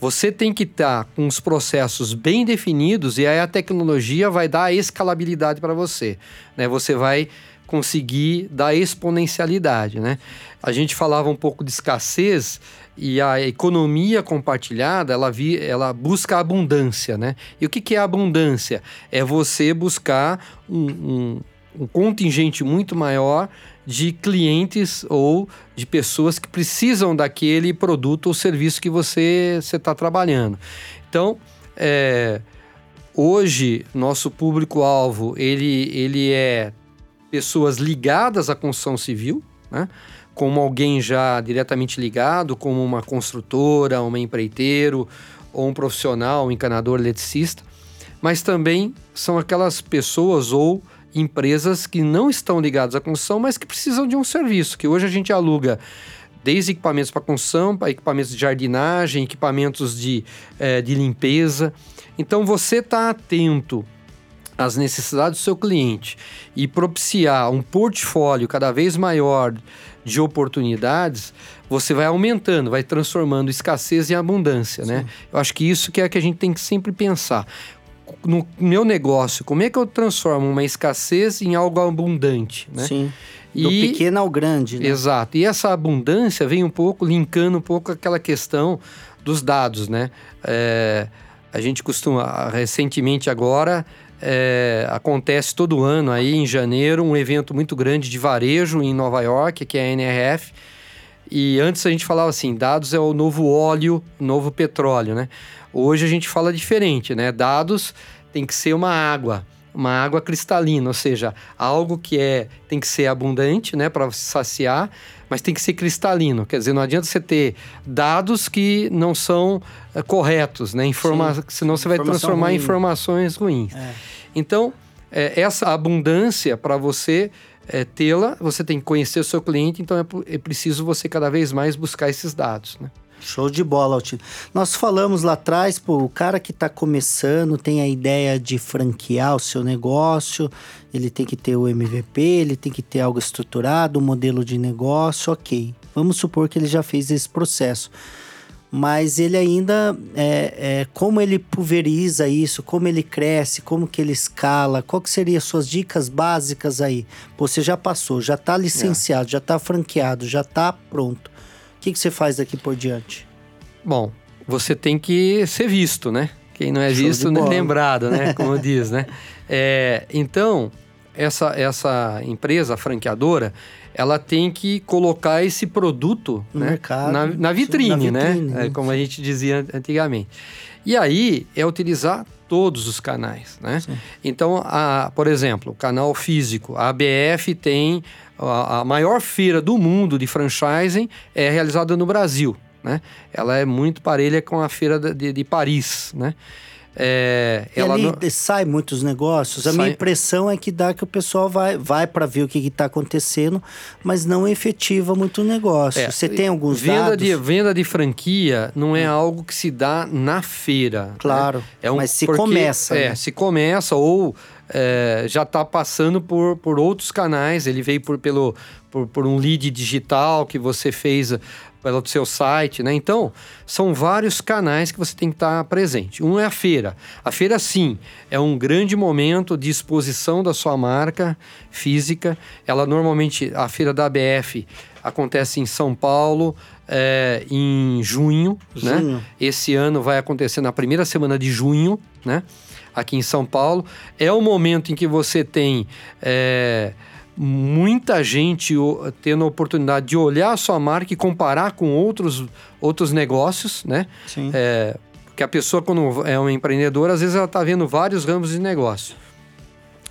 Você tem que estar tá com os processos bem definidos e aí a tecnologia vai dar a escalabilidade para você. Né? Você vai conseguir dar exponencialidade. Né? A gente falava um pouco de escassez e a economia compartilhada ela, vi, ela busca abundância. Né? E o que, que é abundância? É você buscar um, um, um contingente muito maior de clientes ou de pessoas que precisam daquele produto ou serviço que você está trabalhando. Então, é, hoje, nosso público-alvo, ele, ele é pessoas ligadas à construção civil, né? como alguém já diretamente ligado, como uma construtora, um empreiteiro, ou um profissional, um encanador eletricista, mas também são aquelas pessoas ou empresas que não estão ligadas à construção, mas que precisam de um serviço, que hoje a gente aluga desde equipamentos para construção, para equipamentos de jardinagem, equipamentos de, é, de limpeza. Então você está atento às necessidades do seu cliente e propiciar um portfólio cada vez maior de oportunidades, você vai aumentando, vai transformando escassez em abundância, né? Sim. né? Eu acho que isso que é que a gente tem que sempre pensar no meu negócio, como é que eu transformo uma escassez em algo abundante, né? Sim. Do e, pequeno ao grande, né? Exato. E essa abundância vem um pouco linkando um pouco aquela questão dos dados, né? É, a gente costuma, recentemente agora, é, acontece todo ano aí em janeiro um evento muito grande de varejo em Nova York, que é a NRF. E antes a gente falava assim, dados é o novo óleo, novo petróleo, né? Hoje a gente fala diferente, né? Dados tem que ser uma água, uma água cristalina, ou seja, algo que é tem que ser abundante, né, para saciar, mas tem que ser cristalino. Quer dizer, não adianta você ter dados que não são é, corretos, né? Informa Sim. Senão você vai transformar ruim. em informações ruins. É. Então, é, essa abundância para você é, tê-la, você tem que conhecer o seu cliente, então é, é preciso você cada vez mais buscar esses dados, né? Show de bola, Altino. Nós falamos lá atrás, pô, o cara que está começando tem a ideia de franquear o seu negócio, ele tem que ter o MVP, ele tem que ter algo estruturado, um modelo de negócio, ok. Vamos supor que ele já fez esse processo. Mas ele ainda, é, é, como ele pulveriza isso, como ele cresce, como que ele escala, qual que seriam as suas dicas básicas aí? Pô, você já passou, já está licenciado, é. já está franqueado, já está pronto o que, que você faz daqui por diante? Bom, você tem que ser visto, né? Quem não é Show visto não é lembrado, né? <laughs> Como diz, né? É, então, essa, essa empresa franqueadora, ela tem que colocar esse produto no né? mercado, na, na, vitrine, na vitrine, né? É, como a gente dizia antigamente. E aí é utilizar todos os canais, né? Sim. Então, a, por exemplo, o canal físico, a ABF tem a, a maior feira do mundo de franchising é realizada no Brasil, né? Ela é muito parelha com a feira de, de Paris, né? É, e ali no... sai muitos negócios. A sai... minha impressão é que dá que o pessoal vai, vai para ver o que está acontecendo, mas não efetiva muito o negócio. É, Você tem alguns venda dados? De, venda de franquia não é hum. algo que se dá na feira. Né? Claro, né? é um, mas se porque, começa. É, né? se começa ou é, já está passando por, por outros canais. Ele veio por, pelo, por, por um lead digital que você fez eh, pelo seu site, né? Então, são vários canais que você tem que estar tá presente. Um é a feira. A feira, sim, é um grande momento de exposição da sua marca física. Ela normalmente, a feira da ABF acontece em São Paulo é, em junho, né? junho, né? Esse ano vai acontecer na primeira semana de junho, né? Aqui em São Paulo. É o momento em que você tem é, muita gente tendo a oportunidade de olhar a sua marca e comparar com outros, outros negócios, né? Sim. É, porque a pessoa, quando é uma empreendedora, às vezes ela está vendo vários ramos de negócio.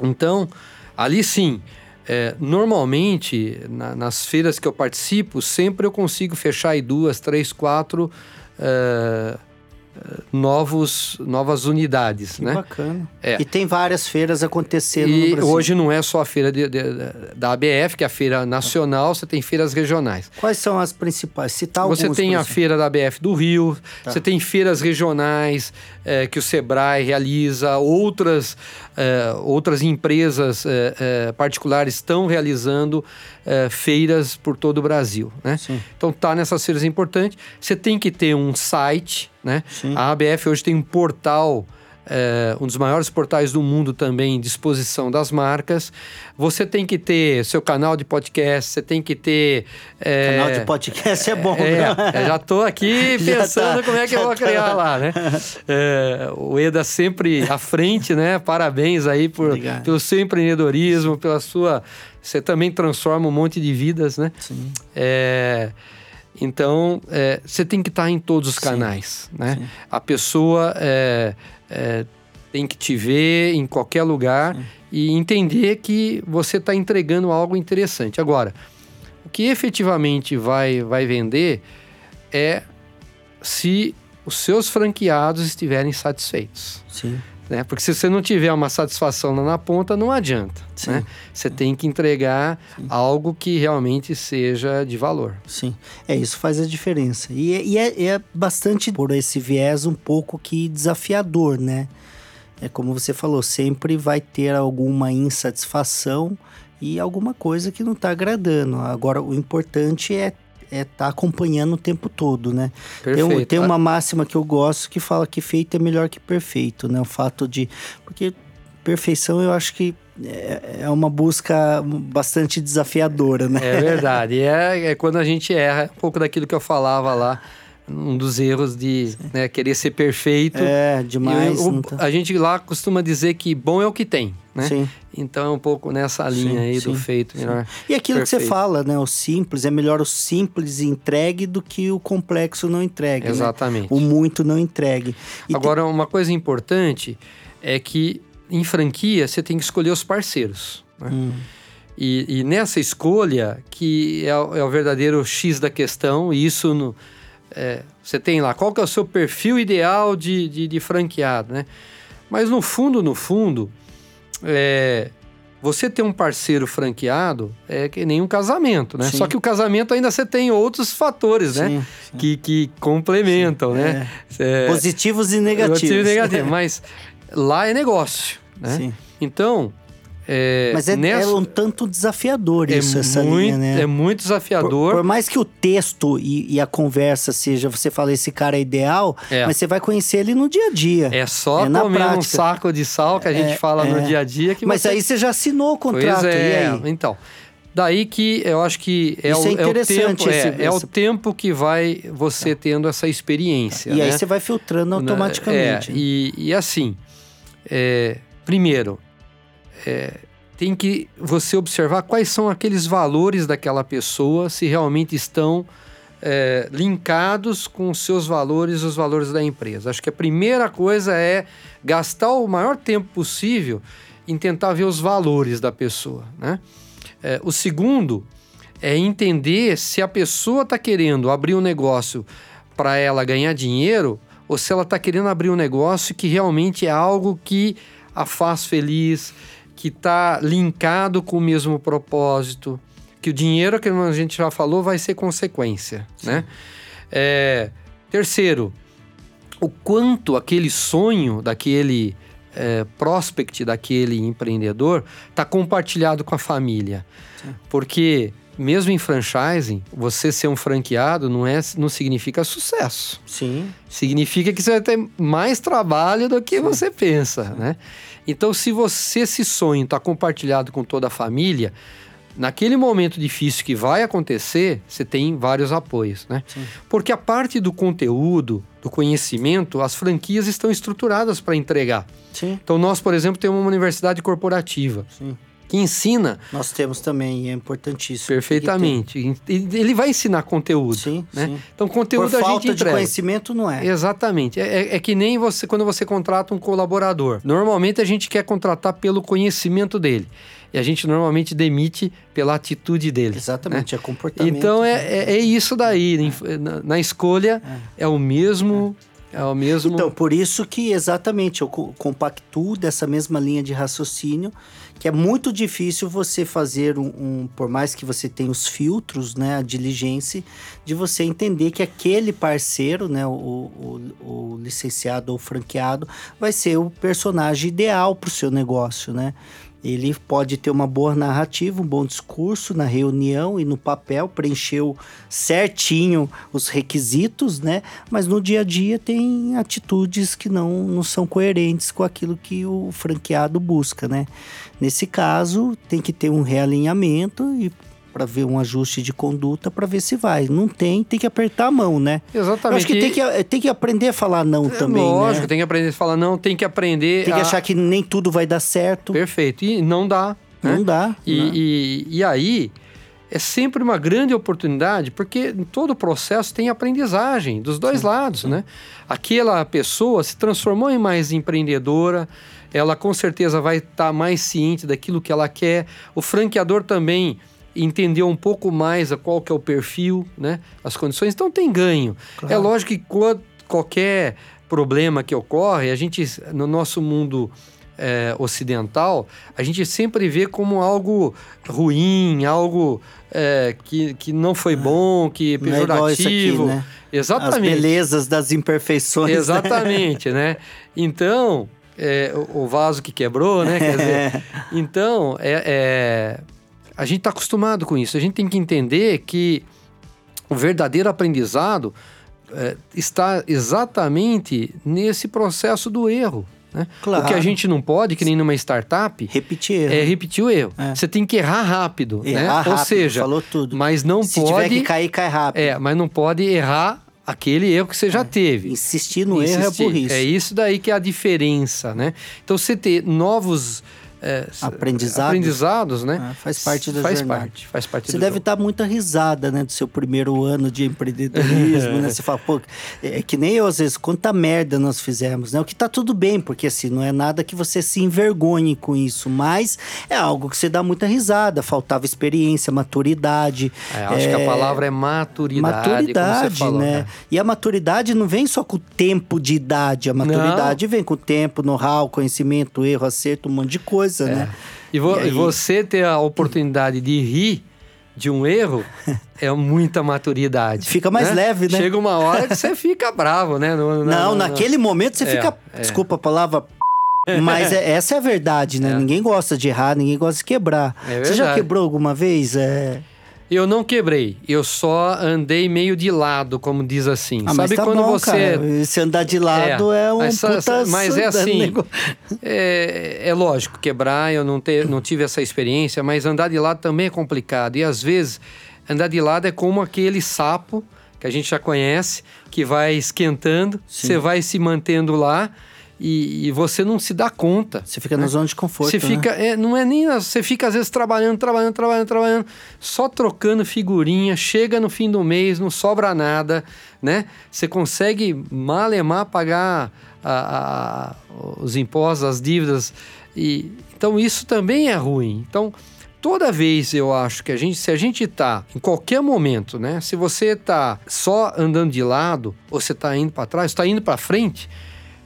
Então, ali sim, É, normalmente, na, nas feiras que eu participo, sempre eu consigo fechar aí duas, três, quatro é, novos, novas unidades, que né? bacana. É. E tem várias feiras acontecendo no E Brasil. hoje não é só a feira de- de- da ABF, que é a feira nacional, você tem feiras regionais. Quais são as principais? Citar Você tem a feira da ABF do Rio, Tá. você tem feiras regionais eh, que o Sebrae realiza, outras, eh, outras empresas eh, eh, particulares estão realizando feiras por todo o Brasil, né? Sim. Então tá nessas feiras importantes. Você tem que ter um site, né? Sim. A ABF hoje tem um portal, eh, um dos maiores portais do mundo também, em disposição das marcas. Você tem que ter seu canal de podcast, você tem que ter... eh, Canal de podcast é bom, é, né? já tô aqui <laughs> Já pensando tá, como é que eu vou tá. criar lá, né? É, <laughs> o Eda sempre à frente, né? Parabéns aí por, Obrigado. pelo seu empreendedorismo, pela sua... Você também transforma um monte de vidas, né? Sim. É, então, é, você tem que estar em todos os Sim, canais, né? sim. A pessoa é, é, tem que te ver em qualquer lugar e entender que você está entregando algo interessante. Agora, o que efetivamente vai, vai vender é se os seus franqueados estiverem satisfeitos. Sim. Né? Porque se você não tiver uma satisfação lá na ponta, não adianta. Sim. Né? Você tem que entregar algo que realmente seja de valor. Sim, é isso faz a diferença. E, é- e é, é bastante por esse viés um pouco que desafiador, né? É como você falou, sempre vai ter alguma insatisfação e alguma coisa que não está agradando. Agora, o importante é é estar acompanhando o tempo todo, né? Tem, Perfeito. tem uma máxima que eu gosto que fala que feito é melhor que perfeito, né? O fato de. Porque perfeição eu acho que é, é uma busca bastante desafiadora, né? É verdade. E é, é quando a gente erra, um pouco daquilo que eu falava lá, um dos erros de né, querer ser perfeito. É, demais. Tá- A gente lá costuma dizer que bom é o que tem, né? Sim. Então é um pouco nessa linha Sim, aí do sim, feito melhor. E aquilo que você Perfeito. fala, né? O simples, é melhor o simples entregue do que o complexo não entregue. né? Exatamente. O muito não entregue. E Agora, uma coisa importante é que em franquia você tem que escolher os parceiros. né? Hum. E, e nessa escolha, que é, o- é o verdadeiro X da questão, e isso no, é, você tem lá, qual que é o seu perfil ideal de, de, de franqueado, né? Mas no fundo, no fundo, é, você ter um parceiro franqueado é que nem um casamento, né? Sim. Só que o casamento ainda você tem outros fatores, né? Sim, sim. Que, que complementam, né? É, Positivos e negativos. Positivo e negativo, <laughs> mas lá é negócio, né? Sim. Então, é, Mas é, nessa- é um tanto desafiador é isso, essa muito, linha, né? É muito Por, desafiador. por mais que o texto e, e a conversa seja, você fala, esse cara é ideal, É. mas você vai conhecer ele no dia a dia. É só É na comer um saco de sal que a gente É, fala é. no dia a dia que mas você... aí você já assinou o contrato, Pois é, aí? então. Daí que eu acho que é, Isso o, é é o interessante, tempo, esse- é, é o essa- tempo que vai você tendo essa experiência. E aí né? você vai filtrando automaticamente. É, e, e assim, é, primeiro, é, tem que você observar quais são aqueles valores daquela pessoa, se realmente estão é, linkados com os seus valores os valores da empresa. Acho que a primeira coisa é gastar o maior tempo possível em tentar ver os valores da pessoa, né? É, o segundo é entender se a pessoa está querendo abrir um negócio para ela ganhar dinheiro ou se ela está querendo abrir um negócio que realmente é algo que a faz feliz, que está linkado com o mesmo propósito, que o dinheiro, que a gente já falou, vai ser consequência, né? É, terceiro, o quanto aquele sonho daquele é, prospect, daquele empreendedor, está compartilhado com a família. Porque mesmo em franchising, você ser um franqueado não, é, não significa sucesso. Sim. Significa que você vai ter mais trabalho do que você pensa, né? Então, se você esse sonho está compartilhado com toda a família, naquele momento difícil que vai acontecer, você tem vários apoios, né? Sim. Porque a parte do conteúdo, do conhecimento, as franquias estão estruturadas para entregar. Sim. Então, nós, por exemplo, temos uma universidade corporativa Sim. Que ensina Nós temos também, e é importantíssimo. perfeitamente. Ele vai ensinar conteúdo, Sim, né? sim. Então, conteúdo Por a gente falta de entrega. conhecimento, não é. Exatamente. É, é- é que nem você quando você contrata um colaborador. Normalmente a gente quer contratar pelo conhecimento dele. E a gente normalmente demite pela atitude dele. Exatamente, né? é comportamento. Então é, é, é isso daí. É. Na, na, escolha é. é o mesmo. É o mesmo. Então, por isso que exatamente eu compactuo dessa mesma linha de raciocínio, que é muito difícil você fazer um, um, por mais que você tenha os filtros, né, a diligência, de você entender que aquele parceiro, né, o, o, o licenciado ou franqueado, vai ser o personagem ideal para o seu negócio, né? Ele pode ter uma boa narrativa, um bom discurso na reunião e no papel, preencheu certinho os requisitos, né? Mas no dia a dia tem atitudes que não, não são coerentes com aquilo que o franqueado busca, né? Nesse caso, tem que ter um realinhamento e para ver um ajuste de conduta para ver se vai. Não tem, tem que apertar a mão, né? Exatamente. Eu acho que tem que, tem que aprender a falar não é, também. Lógico, né? tem que aprender a falar não, tem que aprender. Tem que a... achar que nem tudo vai dar certo. Perfeito. E não dá. Não né? dá. E, não. E, e aí é sempre uma grande oportunidade, porque em todo o processo tem aprendizagem dos dois sim, lados, sim. né? Aquela pessoa se transformou em mais empreendedora, ela com certeza vai estar tá mais ciente daquilo que ela quer. O franqueador também entender um pouco mais a qual que é o perfil, né? As condições. Então tem ganho. Claro. É lógico que qualquer problema que ocorre, a gente, no nosso mundo é, ocidental, a gente sempre vê como algo ruim, algo é, que, que não foi é. bom, que é pejorativo. Aqui, né? Exatamente. As belezas das imperfeições. Né? Exatamente, né? Então, é, o, o, vaso que quebrou, né? Quer dizer, <laughs> então, é, é a gente está acostumado com isso. A gente tem que entender que o verdadeiro aprendizado é, está exatamente nesse processo do erro. Né? Claro. O que a gente não pode, que nem numa startup, repetir erro. é repetir o erro. É. Você tem que errar rápido. Errar né? rápido, Ou seja, falou tudo. mas não Se pode. Se tiver que cair, cai rápido. É, mas não pode errar aquele erro que você já é. teve. Insistir no Insistir. erro é burrice. É isso daí que é a diferença, né? Então você ter novos é, aprendizados. aprendizados, né? Ah, faz parte da faz jornada. Parte, faz parte Você deve estar muita risada, né, do seu primeiro ano de empreendedorismo, né? <laughs> Você fala, pô, é que nem eu às vezes, quanta merda nós fizemos, né? O que tá tudo bem, porque assim, não é nada que você se envergonhe com isso, mas é algo que você dá muita risada, faltava experiência, maturidade. É, acho é... que a é, palavra é maturidade. Maturidade, falou, né? né? E a maturidade não vem só com o tempo de idade, a maturidade não. vem com o tempo, know-how, conhecimento, erro, acerto, um monte de coisa coisa, é. né? E, vo e aí... você ter a oportunidade de rir de um erro <laughs> é muita maturidade. Fica mais né? leve, né? Chega uma hora que você <laughs> fica bravo, né? No, não, naquele momento você é, fica. É. Desculpa a palavra. <laughs> Mas é, essa é a verdade, né? É. Ninguém gosta de errar, ninguém gosta de quebrar. É você já quebrou alguma vez? É. Eu não quebrei, eu só andei meio de lado, como diz assim. Ah, Sabe tá quando bom, você. Cara. Se andar de lado é, é um mas, puta mas é assim. <laughs> É, é, lógico, quebrar, eu não, te, não tive essa experiência, mas andar de lado também é complicado. E às vezes, andar de lado é como aquele sapo que a gente já conhece, que vai esquentando, Sim. você vai se mantendo lá e, e, você não se dá conta. Você fica né? na zona de conforto. Você fica, né? é, não é nem. Você fica às vezes trabalhando, trabalhando, trabalhando, trabalhando, só trocando figurinha, chega no fim do mês, não sobra nada, né? Você consegue malemar pagar a, a, os impostos, as dívidas. E, então isso também é ruim. Então, toda vez eu acho que a gente, se a gente está em qualquer momento, né? Se você está só andando de lado, ou você está indo para trás, está indo para frente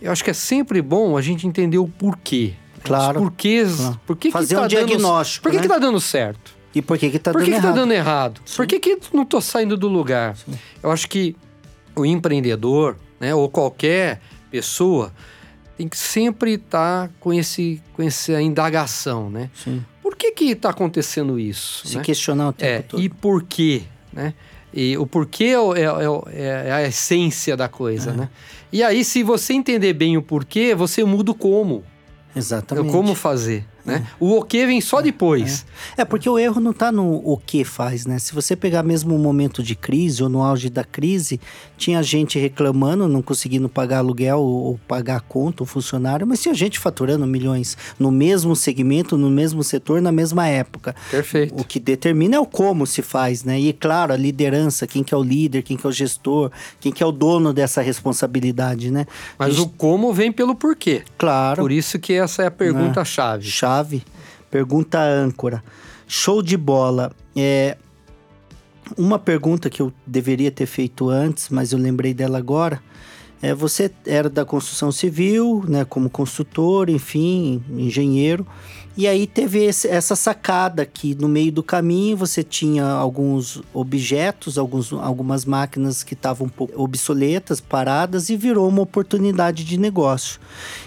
eu acho que é sempre bom a gente entender o porquê. Claro. Os porquês. Claro. Por que Fazer que tá um diagnóstico. Dando, por que, né? que tá dando certo? E por que, que tá por dando que errado? Por que tá dando errado? Sim. Por que, que não tô saindo do lugar? Sim. Eu acho que o empreendedor, né, ou qualquer pessoa, tem que sempre estar tá com, esse, com essa indagação, né? Sim. Por que que tá acontecendo isso? Se né? questionar o tempo é, todo. E por quê, né? E o porquê é, é, é a essência da coisa, é. né? E aí, se você entender bem o porquê, você muda o como. Exatamente. Como fazer. Né? É. O o que vem só depois. É. é. porque o erro não está no o que faz, né? Se você pegar mesmo um momento de crise ou no auge da crise, tinha gente reclamando, não conseguindo pagar aluguel ou, pagar a conta, o funcionário, mas tinha gente faturando milhões no mesmo segmento, no mesmo setor, na mesma época. Perfeito. O que determina é o como se faz, né? E claro, a liderança, quem que é o líder, quem que é o gestor, quem que é o dono dessa responsabilidade, né? Mas gente... o como vem pelo porquê. Claro. Por isso que essa é a pergunta-chave. Chave. Pergunta âncora. Show de bola. É, uma pergunta que eu deveria ter feito antes, mas eu lembrei dela agora. É, você era da construção civil, né, como construtor, enfim, engenheiro. E aí teve esse, essa sacada que no meio do caminho você tinha alguns objetos, alguns, algumas máquinas que estavam um pouco obsoletas, paradas e virou uma oportunidade de negócio.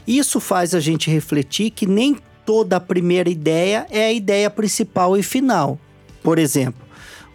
Isso faz a gente refletir que nem toda a primeira ideia é a ideia principal e final. Por exemplo,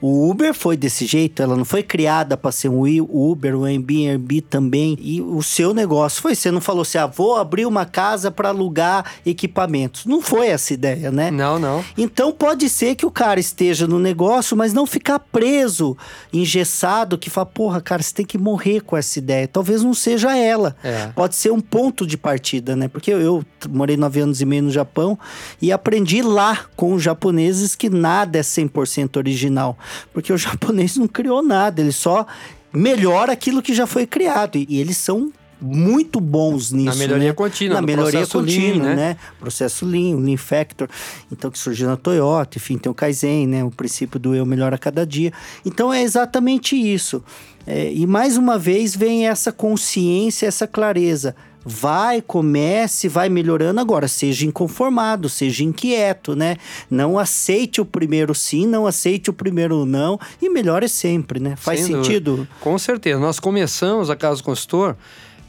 o Uber foi desse jeito, ela não foi criada para ser um Uber, um Airbnb também. E o seu negócio foi, você não falou assim, ah, vou abrir uma casa para alugar equipamentos. Não foi essa ideia, né? Não, não. Então pode ser que o cara esteja no negócio, mas não ficar preso, engessado, que fala, porra, cara, você tem que morrer com essa ideia. Talvez não seja ela. É. Pode ser um ponto de partida, né? Porque eu, eu morei nove anos e meio no Japão e aprendi lá com os japoneses que nada é 100% original. Porque o japonês não criou nada, ele só melhora aquilo que já foi criado. E, e eles são muito bons nisso. Na melhoria né? contínua, na melhoria contínua, lean, né? né? Processo Lean, Lean Factor. Então, que surgiu na Toyota, enfim, tem o Kaizen, né? O princípio do eu melhor a cada dia. Então, é exatamente isso. É, e mais uma vez vem essa consciência, essa clareza vai, comece, vai melhorando. Agora, seja inconformado, seja inquieto, né? Não aceite o primeiro sim, não aceite o primeiro não e melhore sempre, né? Faz Sem sentido? Dúvida. Com certeza. Nós começamos a Casa do Consultor,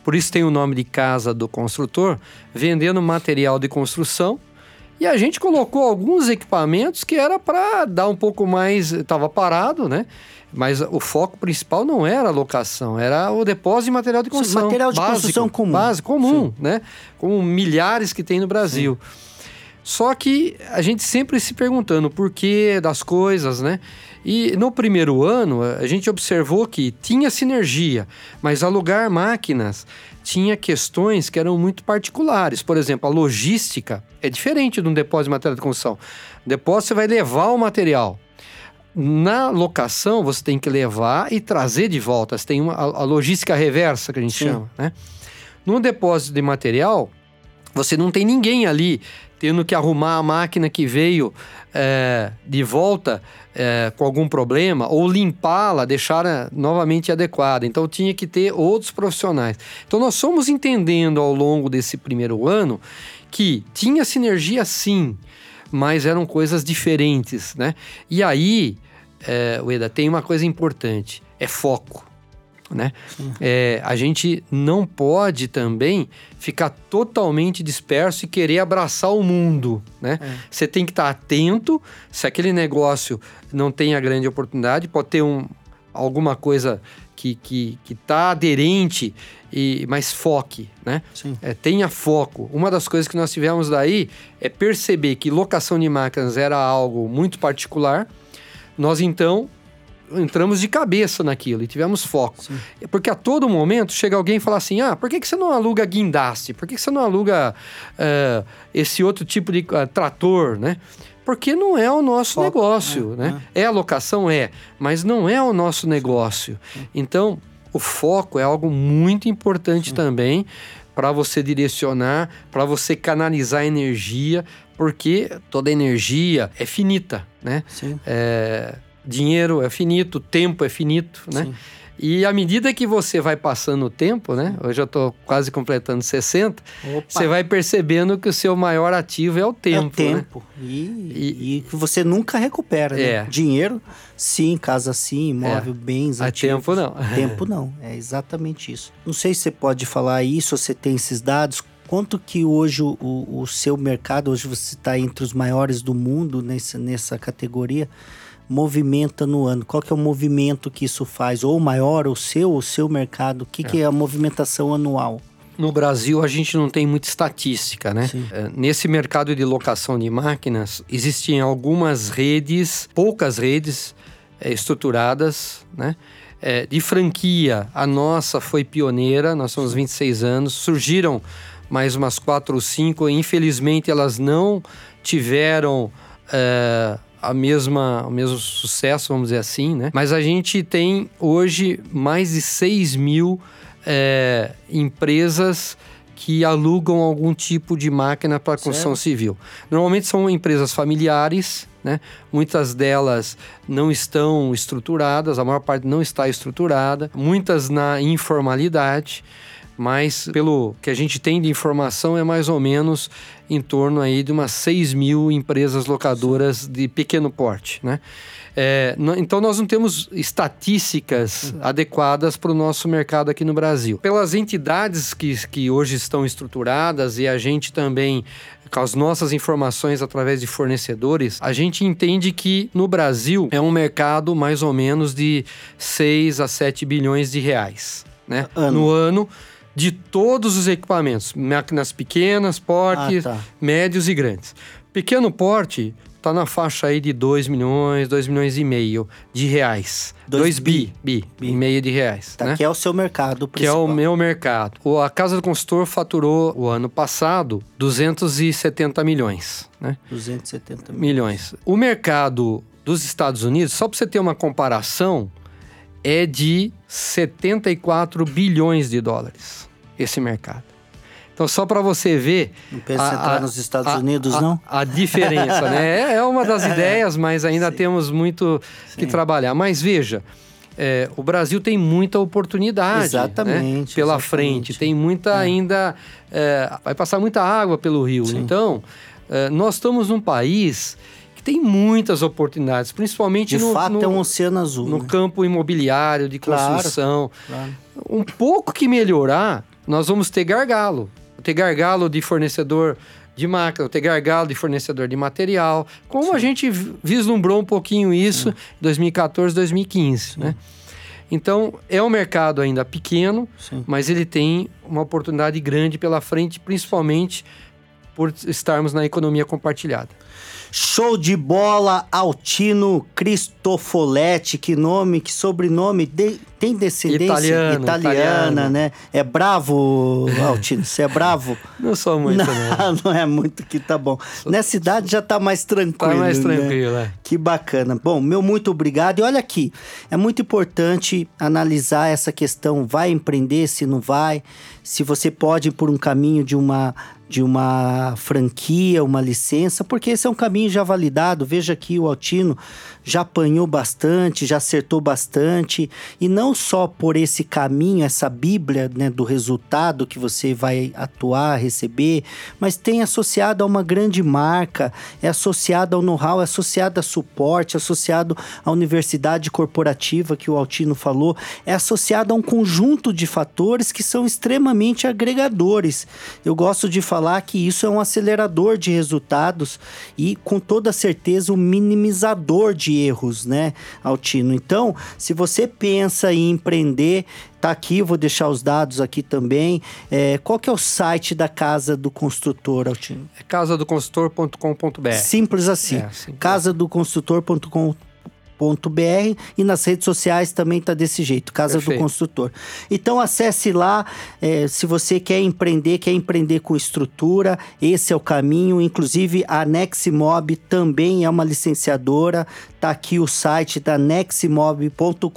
por isso tem o nome de Casa do Construtor, vendendo material de construção. E a gente colocou alguns equipamentos que era para dar um pouco mais, estava parado, né? Mas o foco principal não era a locação, era o depósito de material de construção. Material de básico, construção comum. Básico, comum, Sim. né? Como milhares que tem no Brasil. Sim. Só que a gente sempre se perguntando o porquê das coisas, né? E no primeiro ano, a gente observou que tinha sinergia, mas alugar máquinas tinha questões que eram muito particulares. Por exemplo, a logística é diferente de um depósito de material de construção. Depósito você vai levar o material. Na locação, você tem que levar e trazer de volta. Você tem uma, a, a logística reversa, que a gente Sim. chama, né? No depósito de material, você não tem ninguém ali tendo que arrumar a máquina que veio é, de volta é, com algum problema ou limpá-la, deixar novamente adequada. Então tinha que ter outros profissionais. Então nós fomos entendendo ao longo desse primeiro ano que tinha sinergia sim, mas eram coisas diferentes, né? E aí, é, Ueda, tem uma coisa importante, é foco. Né? É, a gente não pode também ficar totalmente disperso e querer abraçar o mundo, né? É. Você tem que estar atento se aquele negócio não tem a grande oportunidade, pode ter um, alguma coisa que que está aderente e mas foque, né? É, tenha foco. Uma das coisas que nós tivemos daí é perceber que locação de máquinas era algo muito particular. Nós então entramos de cabeça naquilo e tivemos foco. Sim. Porque a todo momento chega alguém e fala assim: ah, por que, que você não aluga guindaste? Por que, que você não aluga uh, esse outro tipo de uh, trator, né? Porque não é o nosso foco, negócio, é, né? É. é a locação? É, mas não é o nosso negócio. Então, o foco é algo muito importante Sim. também para você direcionar, para você canalizar energia, porque toda energia é finita, né? Sim. É, dinheiro é finito, tempo é finito, né? Sim. E à medida que você vai passando o tempo, né? Hoje eu estou quase completando 60, Opa. você vai percebendo que o seu maior ativo é o tempo. É o tempo. Né? E, e, que você nunca recupera, né? é. Dinheiro, sim, casa sim, imóvel, é. bens, A ativos. tempo não. <laughs> Tempo não, é exatamente isso. Não sei se você pode falar isso, você tem esses dados, quanto que hoje o, o seu mercado, hoje você está entre os maiores do mundo nessa, nessa categoria, movimenta no ano? Qual que é o movimento que isso faz? Ou maior, o seu, o seu mercado? O que é, que é a movimentação anual? No Brasil, a gente não tem muita estatística, né? É, nesse mercado de locação de máquinas, existem algumas redes, poucas redes é, estruturadas, né? É, de franquia, a nossa foi pioneira, nós somos 26 anos, surgiram mais umas quatro ou cinco, infelizmente elas não tiveram é, a mesma, o mesmo sucesso, vamos dizer assim, né? Mas a gente tem hoje mais de 6 mil é, empresas que alugam algum tipo de máquina para construção civil. Normalmente são empresas familiares, né? Muitas delas não estão estruturadas, a maior parte não está estruturada, muitas na informalidade, mas pelo que a gente tem de informação é mais ou menos em torno aí de umas 6 mil empresas locadoras de pequeno porte, né? É, então nós não temos estatísticas uhum. adequadas para o nosso mercado aqui no Brasil. Pelas entidades que, que hoje estão estruturadas e a gente também com as nossas informações através de fornecedores, a gente entende que no Brasil é um mercado mais ou menos de 6 a 7 bilhões de reais. Né? Ano. No ano de todos os equipamentos, máquinas pequenas, portes, ah, tá. médios e grandes. Pequeno porte tá na faixa aí de 2 milhões, 2 milhões e meio de reais. 2 bi, bi, bi, e meio de reais. Tá, né? Que é o seu mercado principal. Que é o meu mercado. A Casa do Consultor faturou o ano passado 270 milhões. Né? 270 milhões. milhões. O mercado dos Estados Unidos, só para você ter uma comparação, é de 74 bilhões de dólares esse mercado. Então, só para você ver. Não pensa a, entrar a, nos Estados a, Unidos, não? A diferença, né? É, é uma das <laughs> ideias, mas ainda Sim. temos muito Sim. que trabalhar. Mas veja. É, o Brasil tem muita oportunidade exatamente, né? pela exatamente. frente, tem muita é. ainda. É, vai passar muita água pelo rio. Sim. Então, é, nós estamos num país que tem muitas oportunidades, principalmente de no. Fato, no, é um oceano azul. No né? campo imobiliário, de construção. Claro, claro. Um pouco que melhorar, nós vamos ter gargalo ter gargalo de fornecedor de máquina, ter gargalo de fornecedor de material, como Sim. a gente vislumbrou um pouquinho isso em 2014, 2015, Sim. né? Então, é um mercado ainda pequeno, Sim. mas ele tem uma oportunidade grande pela frente, principalmente por estarmos na economia compartilhada. Show de bola, Altino Cristofoletti, que nome, que sobrenome, de, tem descendência italiana, italiana, italiana, né? É bravo, Altino, você é bravo? <laughs> Não sou muito, não. Não, <laughs> não é muito que tá bom. Nessa idade já tá mais tranquilo, Tá mais né? tranquilo, né? é. Que bacana. Bom, meu muito obrigado. E olha aqui, é muito importante analisar essa questão, vai empreender, se não vai, se você pode ir por um caminho de uma de uma franquia, uma licença, porque esse é um caminho já validado. Veja aqui o Altino já apanhou bastante, já acertou bastante, e não só por esse caminho, essa Bíblia né, do resultado que você vai atuar, receber, mas tem associado a uma grande marca, é associado ao know-how, é associado a suporte, é associado à universidade corporativa que o Altino falou, é associado a um conjunto de fatores que são extremamente agregadores. Eu gosto de falar que isso é um acelerador de resultados e, com toda certeza, um minimizador de erros, né, Altino? Então, se você pensa em empreender, tá aqui, vou deixar os dados aqui também. É, qual que é o site da Casa do Construtor, Altino? É casadoconstrutor.com.br. Simples assim. É, casadoconstrutor.com.br e nas redes sociais também está desse jeito, Casa Perfeito. do Construtor. Então acesse lá, é, se você quer empreender, quer empreender com estrutura, esse é o caminho. Inclusive a Neximob também é uma licenciadora, tá aqui o site da neximob.com.br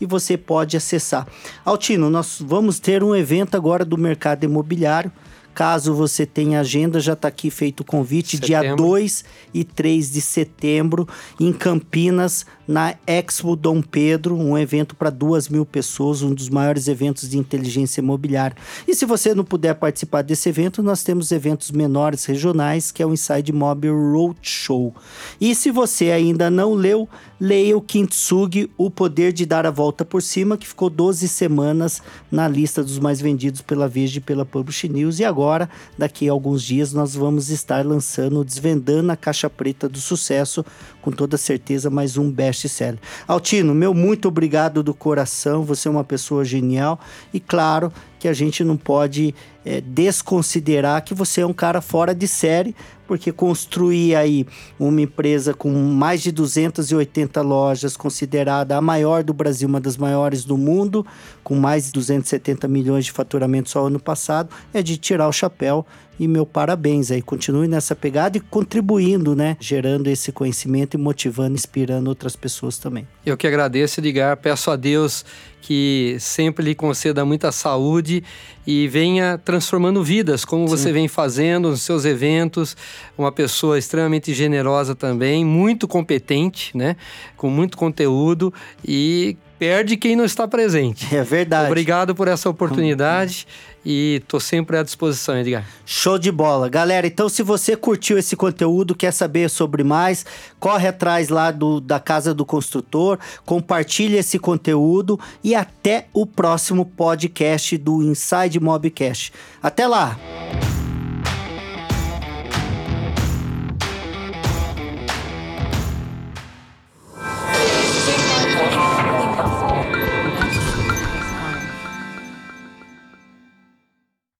e você pode acessar. Altino, nós vamos ter um evento agora do mercado imobiliário Caso você tenha agenda, já está aqui feito o convite, setembro. dia 2 e 3 de setembro, em Campinas, na Expo Dom Pedro, um evento para duas mil pessoas, um dos maiores eventos de inteligência imobiliária. E se você não puder participar desse evento, nós temos eventos menores regionais, que é o Inside Mob Roadshow. E se você ainda não leu, leia o Kintsugi, O Poder de Dar a Volta por Cima, que ficou 12 semanas na lista dos mais vendidos pela Veja e pela Publish News. E agora, daqui a alguns dias, nós vamos estar lançando, desvendando a caixa preta do sucesso, com toda certeza, mais um best-seller. Altino, meu muito obrigado do coração, você é uma pessoa genial e, claro, que a gente não pode é, desconsiderar que você é um cara fora de série, porque construir aí uma empresa com mais de 280 lojas, considerada a maior do Brasil, uma das maiores do mundo, com mais de 270 milhões de faturamento só ano passado, é de tirar o chapéu. E meu parabéns aí. Continue nessa pegada e contribuindo, né? Gerando esse conhecimento e motivando, inspirando outras pessoas também. Eu que agradeço, Edgar. Peço a Deus que sempre lhe conceda muita saúde e venha transformando vidas, como Sim. você vem fazendo nos seus eventos. Uma pessoa extremamente generosa também, muito competente, né? Com muito conteúdo e perde quem não está presente. É verdade. Obrigado por essa oportunidade e tô sempre à disposição, Edgar. Show de bola. Galera, então se você curtiu esse conteúdo, quer saber sobre mais, corre atrás lá do, da Casa do Construtor, compartilhe esse conteúdo e até o próximo podcast do Inside Mobcast. Até lá!